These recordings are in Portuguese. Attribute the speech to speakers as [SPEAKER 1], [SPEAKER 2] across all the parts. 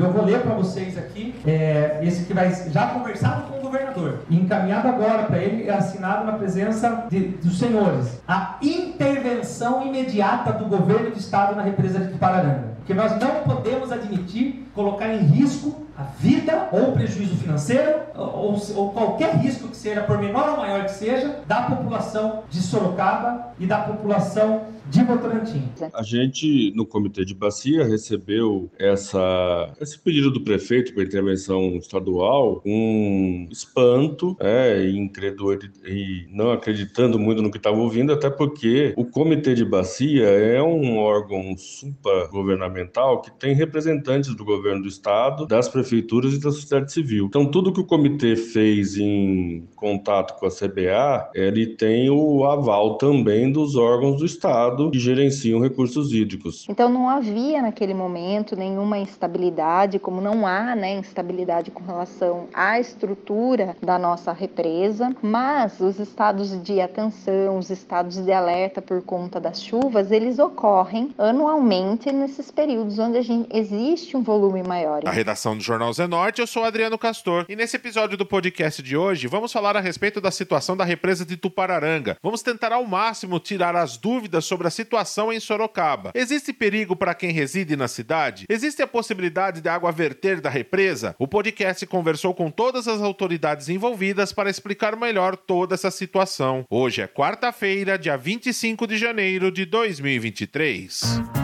[SPEAKER 1] e eu vou ler para vocês aqui, é, esse que vai já conversado com o governador, e encaminhado agora para ele, é assinado na presença de, dos senhores, a intervenção imediata do governo do estado na represa de Tupararanga. Porque nós não podemos admitir colocar em risco a vida ou prejuízo financeiro ou, ou, qualquer risco que seja, por menor ou maior que seja, da população de Sorocaba e da população de Votorantim.
[SPEAKER 2] A gente, no Comitê de Bacia, recebeu essa, esse pedido do prefeito para intervenção estadual com espanto é, e, e não acreditando muito no que estava ouvindo, até porque o Comitê de Bacia é um órgão supragovernamental que tem representantes do governo do estado, das prefeituras e da sociedade civil. Então, tudo que o comitê fez em contato com a CBA, ele tem o aval também dos órgãos do estado Estado que gerenciam recursos hídricos.
[SPEAKER 3] Então não havia naquele momento nenhuma instabilidade, como não há né, instabilidade com relação à estrutura da nossa represa, mas os estados de atenção, os estados de alerta por conta das chuvas, eles ocorrem anualmente nesses períodos onde a gente, existe um volume maior.
[SPEAKER 4] A redação do Jornal Zenorte, eu sou Adriano Castor, e nesse episódio do podcast de hoje vamos falar a respeito da situação da represa de Tupararanga. Vamos tentar ao máximo tirar as dúvidas sobre a a situação em Sorocaba. Existe perigo para quem reside na cidade? Existe a possibilidade de água verter da represa? O podcast conversou com todas as autoridades envolvidas para explicar melhor toda essa situação. Hoje é quarta-feira, dia 25 de janeiro de 2023.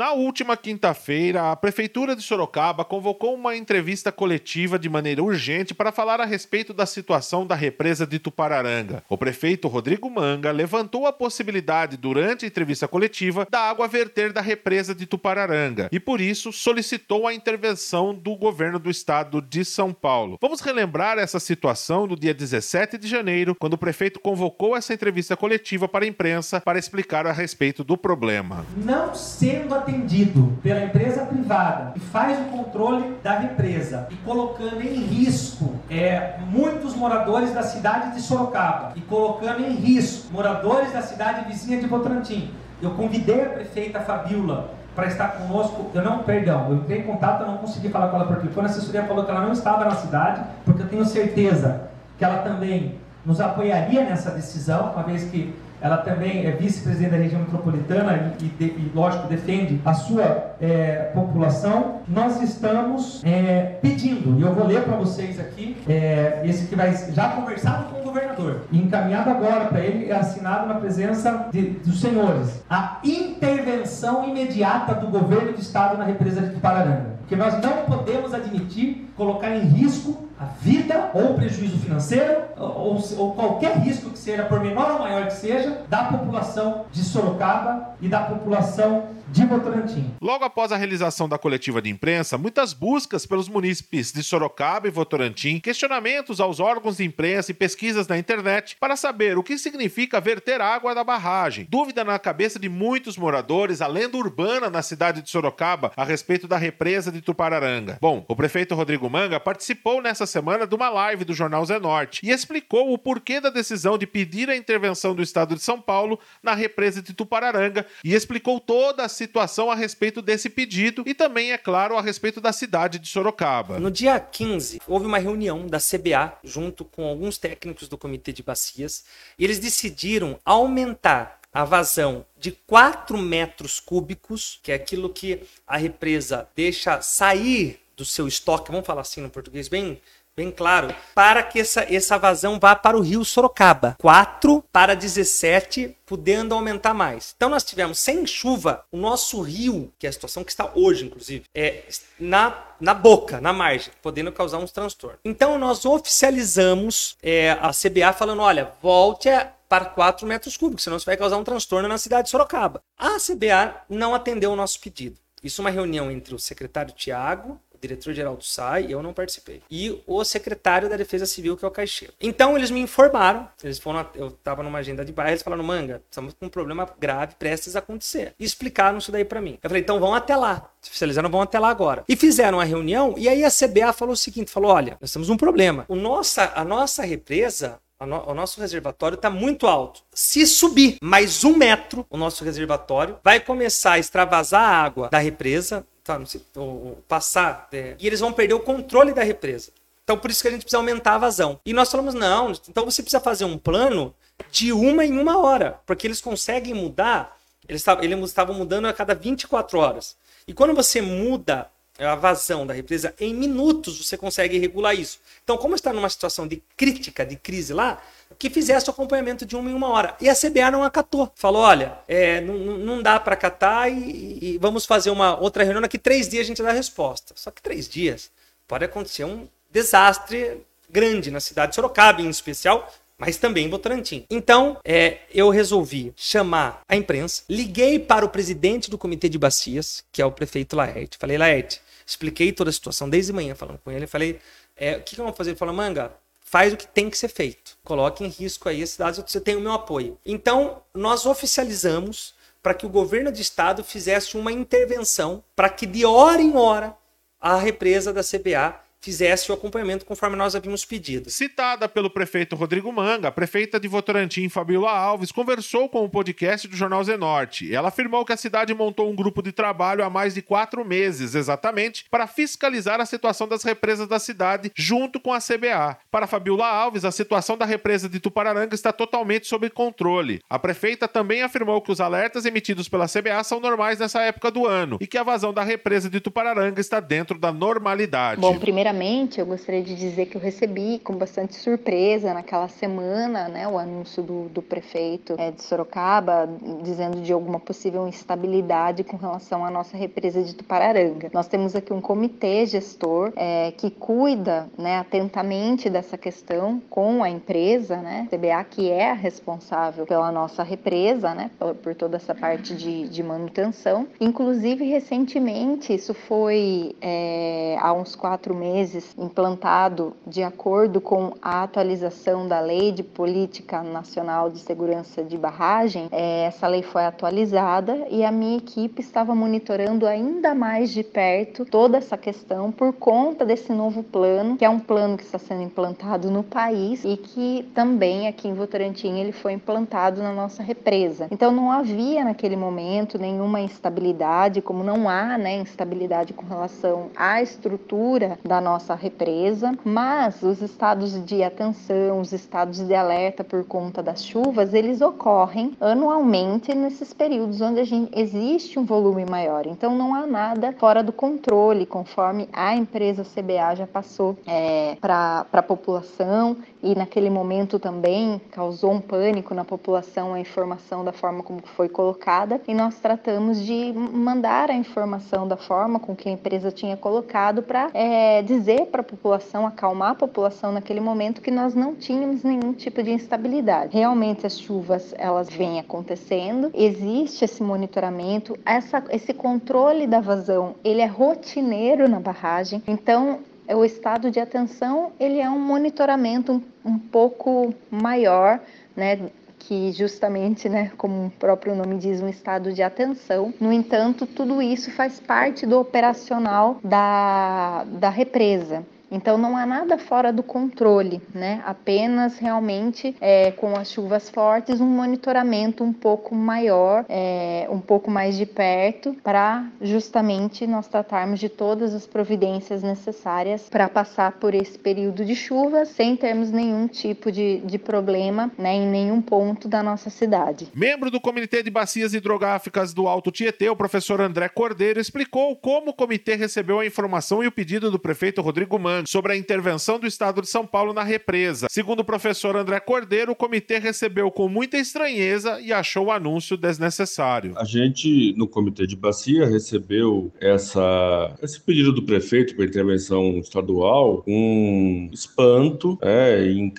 [SPEAKER 4] Na última quinta-feira, a Prefeitura de Sorocaba convocou uma entrevista coletiva de maneira urgente para falar a respeito da situação da represa de Tupararanga. O prefeito Rodrigo Manga levantou a possibilidade, durante a entrevista coletiva, da água verter da represa de Tupararanga e, por isso, solicitou a intervenção do governo do estado de São Paulo. Vamos relembrar essa situação do dia 17 de janeiro, quando o prefeito convocou essa entrevista coletiva para a imprensa para explicar a respeito do problema.
[SPEAKER 1] Não sendo atendido pela empresa privada que faz o controle da represa e colocando em risco é, muitos moradores da cidade de Sorocaba e colocando em risco moradores da cidade vizinha de Botrantim. Eu convidei a prefeita Fabiola para estar conosco. Eu não, perdão, eu entrei em contato, eu não consegui falar com ela por telefone. A assessoria falou que ela não estava na cidade, porque eu tenho certeza que ela também nos apoiaria nessa decisão, uma vez que ela também é vice-presidente da região metropolitana e, e, e, lógico, defende a sua é, população. Nós estamos é, pedindo, e eu vou ler para vocês aqui, é, esse que vai já conversado com o governador, encaminhado agora para ele, é assinado na presença de, dos senhores, a intervenção imediata do governo do estado na represa de Tupararanga. Porque nós não podemos admitir colocar em risco a vida ou prejuízo financeiro ou, ou, qualquer risco que seja, por menor ou maior que seja, da população de Sorocaba e da população de Votorantim.
[SPEAKER 4] Logo após a realização da coletiva de imprensa, muitas buscas pelos munícipes de Sorocaba e Votorantim, questionamentos aos órgãos de imprensa e pesquisas na internet para saber o que significa verter água da barragem. Dúvida na cabeça de muitos moradores, a lenda urbana na cidade de Sorocaba a respeito da represa de Tupararanga. Bom, o prefeito Rodrigo Manga participou nessa semana de uma live do jornal Zenorte e explicou o porquê da decisão de pedir a intervenção do estado de São Paulo na represa de Tupararanga e explicou toda a situação a respeito desse pedido e também, é claro, a respeito da cidade de Sorocaba.
[SPEAKER 5] No dia 15, houve uma reunião da CBA junto com alguns técnicos do Comitê de Bacias e eles decidiram aumentar a vazão de 4 metros cúbicos, que é aquilo que a represa deixa sair do seu estoque, vamos falar assim no português bem bem claro, para que essa, essa vazão vá para o rio Sorocaba. 4 para 17, podendo aumentar mais. Então nós tivemos, sem chuva, o nosso rio, que é a situação que está hoje, inclusive, é na, na boca, na margem, podendo causar uns transtornos. Então nós oficializamos é, a CBA falando, olha, volte a para 4 metros cúbicos, senão isso vai causar um transtorno na cidade de Sorocaba. A CBA não atendeu o nosso pedido. Isso é uma reunião entre o secretário Tiago, diretor-geral do SAI, eu não participei. E o secretário da Defesa Civil, que é o Caixeiro. Então, eles me informaram, eles foram, eu estava numa agenda de bairro, eles falaram, Manga, estamos com um problema grave prestes a acontecer. E explicaram isso daí para mim. Eu falei, então vão até lá. Oficializaram, vão até lá agora. E fizeram a reunião, e aí a CBA falou o seguinte, falou, olha, nós temos um problema. O nossa, a nossa represa, o nosso reservatório está muito alto. Se subir mais um metro o nosso reservatório, vai começar a extravasar a água da represa, tá, sei, ou, passar, é, e eles vão perder o controle da represa. Então, por isso que a gente precisa aumentar a vazão. E nós falamos, não, então você precisa fazer um plano de uma em uma hora, porque eles conseguem mudar, eles estavam mudando a cada 24 horas. E quando você muda a vazão da represa, em minutos você consegue regular isso. Então, como está numa situação de crítica, de crise lá, que fizesse o acompanhamento de uma em uma hora. E a CBA não acatou. Falou: olha, é, não, não dá para acatar e, e, vamos fazer uma outra reunião. Daqui três dias a gente dá a resposta. Só que três dias pode acontecer um desastre grande na cidade de Sorocaba, em especial, mas também em Votorantim. Então, é, eu resolvi chamar a imprensa, liguei para o presidente do comitê de bacias, que é o prefeito Laerte. Falei, Laerte, expliquei toda a situação desde manhã falando com ele. Falei, é, o que, que eu vou fazer? Ele falou, Manga, faz o que tem que ser feito. Coloque em risco aí as cidades, você tem o meu apoio. Então, nós oficializamos para que o governo de estado fizesse uma intervenção para que de hora em hora a represa da CBA fizesse o acompanhamento conforme nós havíamos pedido.
[SPEAKER 4] Citada pelo prefeito Rodrigo Manga, a prefeita de Votorantim, Fabiola Alves, conversou com o podcast do Jornal Zenorte. Ela afirmou que a cidade montou um grupo de trabalho há mais de quatro meses, exatamente, para fiscalizar a situação das represas da cidade, junto com a CBA. Para Fabiola Alves, a situação da represa de Tupararanga está totalmente sob controle. A prefeita também afirmou que os alertas emitidos pela CBA são normais nessa época do ano e que a vazão da represa de Tupararanga está dentro da normalidade.
[SPEAKER 3] Bom, primeira Primeiramente, eu gostaria de dizer que eu recebi com bastante surpresa naquela semana né, o anúncio do, do prefeito é, de Sorocaba dizendo de alguma possível instabilidade com relação à nossa represa de Tupararanga. Nós temos aqui um comitê gestor é, que cuida né, atentamente dessa questão com a empresa, né, CBA, que é a responsável pela nossa represa, né, por, por toda essa parte de, de manutenção. Inclusive, recentemente, isso foi é, há uns quatro meses meses implantado de acordo com a atualização da Lei de Política Nacional de Segurança de Barragem. É, essa lei foi atualizada e a minha equipe estava monitorando ainda mais de perto toda essa questão por conta desse novo plano, que é um plano que está sendo implantado no país e que também aqui em Votorantim ele foi implantado na nossa represa. Então não havia naquele momento nenhuma instabilidade, como não há né, instabilidade com relação à estrutura da nossa nossa represa, mas os estados de atenção, os estados de alerta por conta das chuvas, eles ocorrem anualmente nesses períodos onde gente, existe um volume maior. Então não há nada fora do controle, conforme a empresa CBA já passou é, para a população e naquele momento também causou um pânico na população a informação da forma como foi colocada e nós tratamos de mandar a informação da forma com que a empresa tinha colocado para é, dizer para a população, acalmar a população naquele momento que nós não tínhamos nenhum tipo de instabilidade. Realmente as chuvas elas vêm acontecendo, existe esse monitoramento, essa, esse controle da vazão, ele é rotineiro na barragem. Então o estado de atenção ele é um monitoramento um, um pouco maior, né, que justamente, né, como o próprio nome diz, um estado de atenção. No entanto, tudo isso faz parte do operacional da, da represa. Então não há nada fora do controle, né? Apenas realmente é, com as chuvas fortes um monitoramento um pouco maior, é, um pouco mais de perto, para justamente nós tratarmos de todas as providências necessárias para passar por esse período de chuva sem termos nenhum tipo de, de problema né, em nenhum ponto da nossa cidade.
[SPEAKER 4] Membro do Comitê de Bacias Hidrográficas do Alto Tietê, o professor André Cordeiro explicou como o comitê recebeu a informação e o pedido do prefeito Rodrigo Sobre a intervenção do Estado de São Paulo na represa. Segundo o professor André Cordeiro, o comitê recebeu com muita estranheza e achou o anúncio desnecessário.
[SPEAKER 2] A gente, no comitê de bacia, recebeu essa, esse pedido do prefeito para intervenção estadual com um espanto é, e,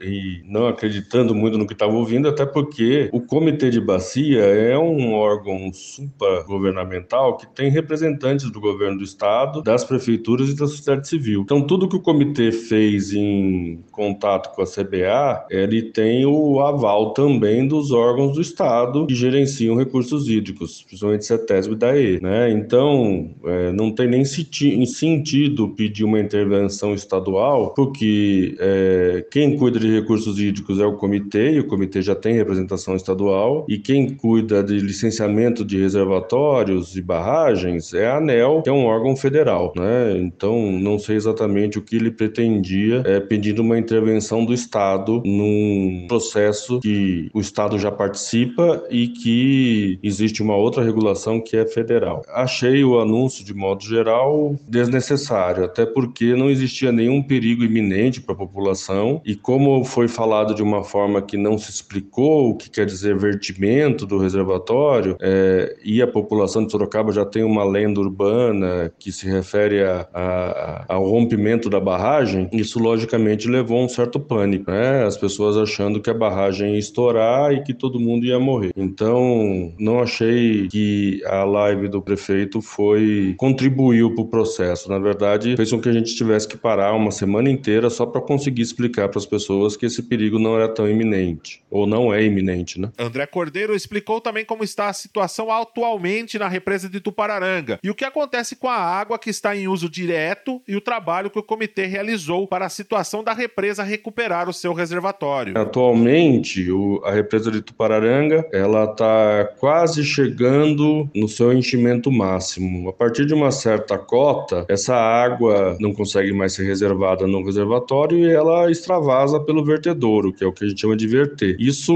[SPEAKER 2] e não acreditando muito no que estava ouvindo, até porque o comitê de bacia é um órgão supragovernamental que tem representantes do governo do estado, das prefeituras e da sociedade civil. Então, tudo que o comitê fez em contato com a CBA, ele tem o aval também dos órgãos do Estado que gerenciam recursos hídricos, principalmente CETESB e DAE. Né? Então, é, não tem nem sentido pedir uma intervenção estadual, porque é, quem cuida de recursos hídricos é o comitê, e o comitê já tem representação estadual, e quem cuida de licenciamento de reservatórios e barragens é a ANEL, que é um órgão federal. Né? Então, não sei exatamente o que ele pretendia é, pedindo uma intervenção do Estado num processo que o Estado já participa e que existe uma outra regulação que é federal. Achei o anúncio, de modo geral, desnecessário, até porque não existia nenhum perigo iminente para a população e como foi falado de uma forma que não se explicou o que quer dizer vertimento do reservatório, é, e a população de Sorocaba já tem uma lenda urbana que se refere a, a, ao rompimento da barragem, isso logicamente levou um certo pânico, né? As pessoas achando que a barragem ia estourar e que todo mundo ia morrer. Então, não achei que a live do prefeito foi contribuiu para o processo. Na verdade, fez com que a gente tivesse que parar uma semana inteira só para conseguir explicar para as pessoas que esse perigo não era tão iminente, ou não é iminente, né?
[SPEAKER 4] André Cordeiro explicou também como está a situação atualmente na represa de Tupararanga e o que acontece com a água que está em uso direto e o trabalho que o comitê realizou para a situação da represa recuperar o seu reservatório.
[SPEAKER 2] Atualmente, a represa de Tupararanga, ela está quase chegando no seu enchimento máximo. A partir de uma certa cota, essa água não consegue mais ser reservada no reservatório e ela extravasa pelo vertedouro, que é o que a gente chama de verter. Isso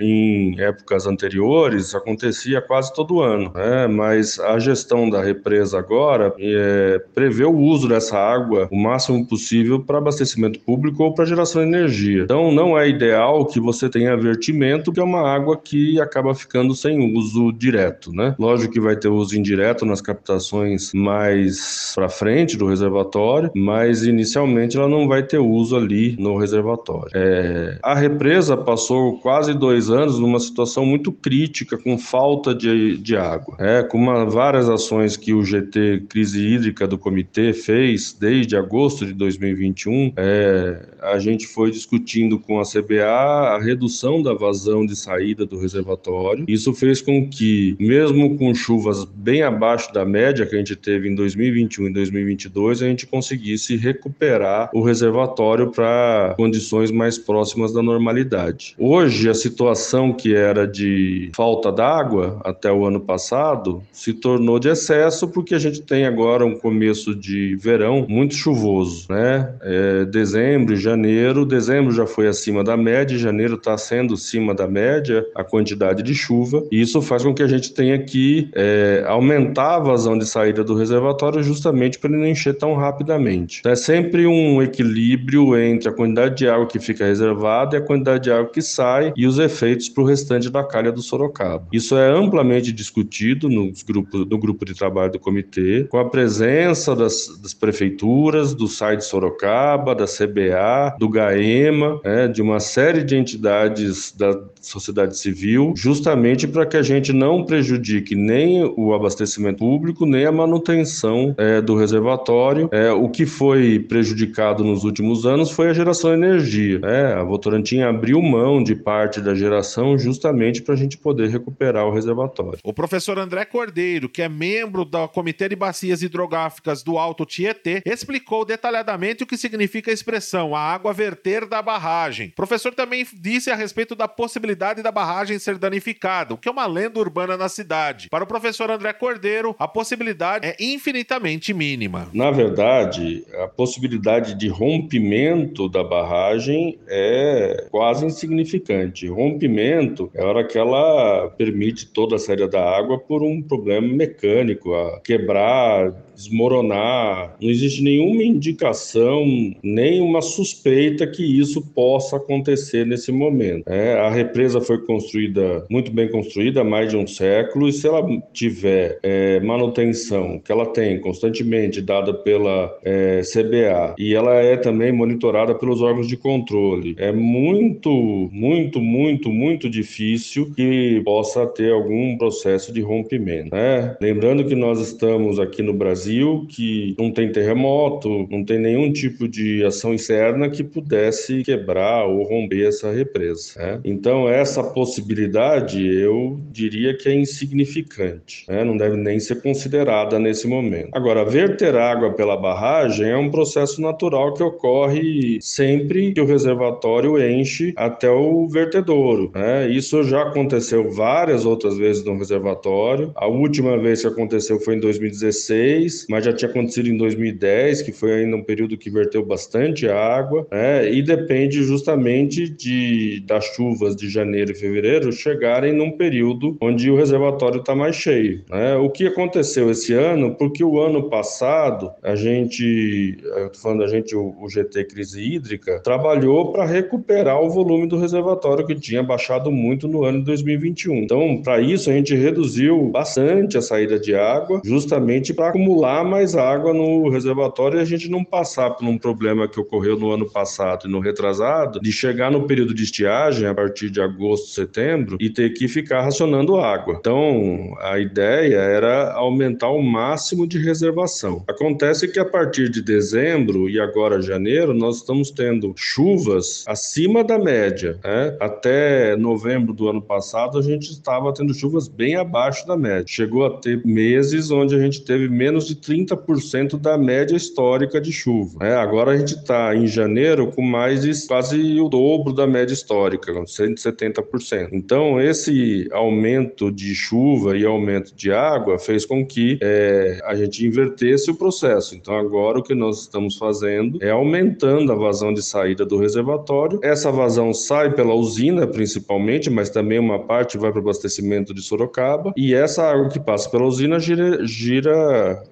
[SPEAKER 2] em épocas anteriores acontecia quase todo ano, né? mas a gestão da represa agora é, prevê o uso dessa água o máximo possível para abastecimento público ou para geração de energia. Então não é ideal que você tenha vertimento, que é uma água que acaba ficando sem uso direto. Né? Lógico que vai ter uso indireto nas captações mais para frente do reservatório, mas inicialmente ela não vai ter uso ali no reservatório. É, a represa passou quase dois anos numa situação muito crítica, com falta de, de água. É, com uma, várias ações que o GT Crise Hídrica do Comitê fez desde agosto de 2021, é, a gente foi discutindo com a CBA a redução da vazão de saída do reservatório. Isso fez com que, mesmo com chuvas bem abaixo da média que a gente teve em 2021 e 2022, a gente conseguisse recuperar o reservatório para condições mais próximas da normalidade. Hoje, a situação que era de falta d'água até o ano passado se tornou de excesso porque a gente tem agora um começo de verão muito chuvoso, né? É, dezembro e janeiro, dezembro já foi acima da média, janeiro está sendo acima da média a quantidade de chuva e isso faz com que a gente tenha que é, aumentar a vazão de saída do reservatório justamente para ele não encher tão rapidamente. Então, é sempre um equilíbrio entre a quantidade de água que fica reservada e a quantidade de água que sai e os efeitos para o restante da calha do Sorocaba. Isso é amplamente discutido nos grupos, no grupo de trabalho do comitê, com a presença das, das prefeituras, do SAI de Sorocaba, da CBA, do GAEMA, né, de uma série de entidades da sociedade civil, justamente para que a gente não prejudique nem o abastecimento público, nem a manutenção é, do reservatório. É, o que foi prejudicado nos últimos anos foi a geração de energia. É, a Votorantim abriu mão de parte da geração justamente para a gente poder recuperar o reservatório.
[SPEAKER 4] O professor André Cordeiro, que é membro do Comitê de Bacias Hidrográficas do Alto Tietê, explicou detalhadamente o que significa a expressão a água verter da barragem. O professor também disse a respeito da possibilidade da barragem ser danificada, o que é uma lenda urbana na cidade. Para o professor André Cordeiro, a possibilidade é infinitamente mínima.
[SPEAKER 2] Na verdade, a possibilidade de rompimento da barragem é quase insignificante. Rompimento é a hora que ela permite toda a saída da água por um problema mecânico, a quebrar, desmoronar. Não existe nenhuma indicação, nem uma suspeita que isso possa acontecer nesse momento. É, a represa foi construída, muito bem construída, há mais de um século, e se ela tiver é, manutenção, que ela tem constantemente dada pela é, CBA, e ela é também monitorada pelos órgãos de controle, é muito, muito, muito, muito difícil que possa ter algum processo de rompimento. Né? Lembrando que nós estamos aqui no Brasil, que não tem terremoto, não tem nenhum tipo de ação externa que pudesse quebrar ou romper essa represa. Né? Então, essa possibilidade eu diria que é insignificante, né? não deve nem ser considerada nesse momento. Agora, verter água pela barragem é um processo natural que ocorre sempre que o reservatório enche até o vertedouro. Né? Isso já aconteceu várias outras vezes no reservatório. A última vez que aconteceu foi em 2016, mas já tinha acontecido em 2010, que foi ainda um período que verteu bastante água, né? e depende justamente de das chuvas de janeiro e fevereiro chegarem num período onde o reservatório está mais cheio. Né? O que aconteceu esse ano? Porque o ano passado a gente, eu tô falando a gente, o, o GT Crise Hídrica, trabalhou para recuperar o volume do reservatório que tinha baixado muito no ano de 2021. Então, para isso a gente reduziu bastante a saída de água, justamente para acumular mais água no reservatório e a gente não passar por um problema que ocorreu no ano passado e no retrasado, de chegar no período de estiagem, a partir de agosto, setembro, e ter que ficar racionando água. Então, a ideia era aumentar o máximo de reservação. Acontece que a partir de dezembro e agora janeiro, nós estamos tendo chuvas acima da média. Né? Até novembro do ano passado, a gente estava tendo chuvas bem abaixo da média. Chegou a ter meses onde a gente teve menos de 30% da média histórica de chuva. Né? Agora a gente está em janeiro com mais de quase o dobro da média histórica, 170%. Então, esse aumento de chuva e aumento de água fez com que é, a gente invertesse o processo. Então, agora o que nós estamos fazendo é aumentando a vazão de saída do reservatório. Essa vazão sai pela usina, principalmente, mas também uma parte vai para o abastecimento de Sorocaba. E essa água que passa pela usina gira, gira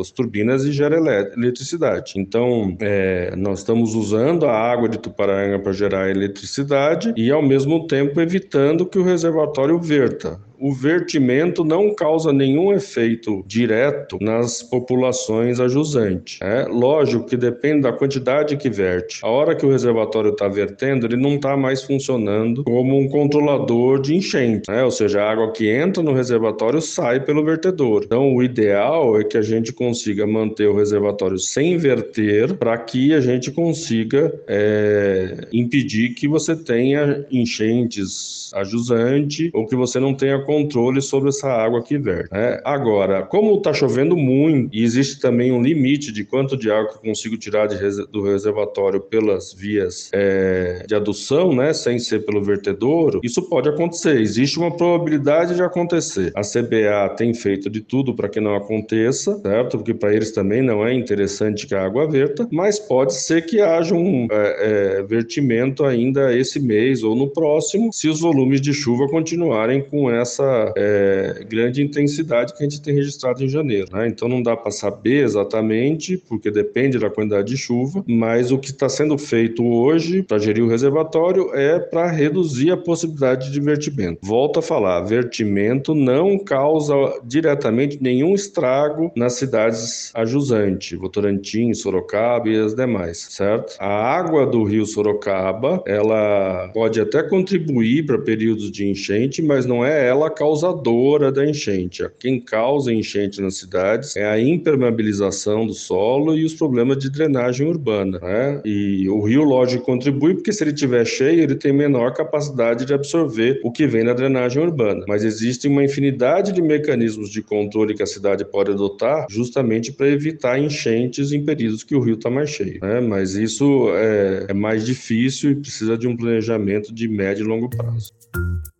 [SPEAKER 2] as turbinas e gera eletricidade. Então, é, nós estamos usando a água de Tuparanga para gerar eletricidade e, ao mesmo tempo, evitando que o reservatório verta o vertimento não causa nenhum efeito direto nas populações ajusantes. É lógico que depende da quantidade que verte. A hora que o reservatório está vertendo, ele não está mais funcionando como um controlador de enchente, né? ou seja, a água que entra no reservatório sai pelo vertedor. Então, o ideal é que a gente consiga manter o reservatório sem verter para que a gente consiga é, impedir que você tenha enchentes ajusante ou que você não tenha controle sobre essa água que verte. Né? Agora, como está chovendo muito e existe também um limite de quanto de água que eu consigo tirar de, do reservatório pelas vias é, de adução, né, sem ser pelo vertedouro, isso pode acontecer. Existe uma probabilidade de acontecer. A CBA tem feito de tudo para que não aconteça, certo? Porque para eles também não é interessante que a água verta, mas pode ser que haja um é, é, vertimento ainda esse mês ou no próximo, se os volumes de chuva continuarem com essa essa é, grande intensidade que a gente tem registrado em janeiro. Né? Então não dá para saber exatamente, porque depende da quantidade de chuva, mas o que está sendo feito hoje para gerir o reservatório é para reduzir a possibilidade de vertimento. Volto a falar, vertimento não causa diretamente nenhum estrago nas cidades ajusantes, Votorantim, Sorocaba e as demais, certo? A água do rio Sorocaba, ela pode até contribuir para períodos de enchente, mas não é ela causadora da enchente. Quem causa enchente nas cidades é a impermeabilização do solo e os problemas de drenagem urbana. Né? E o rio, lógico, contribui porque se ele estiver cheio, ele tem menor capacidade de absorver o que vem da drenagem urbana. Mas existe uma infinidade de mecanismos de controle que a cidade pode adotar justamente para evitar enchentes em períodos que o rio está mais cheio. Né? Mas isso é, é mais difícil e precisa de um planejamento de médio e longo prazo.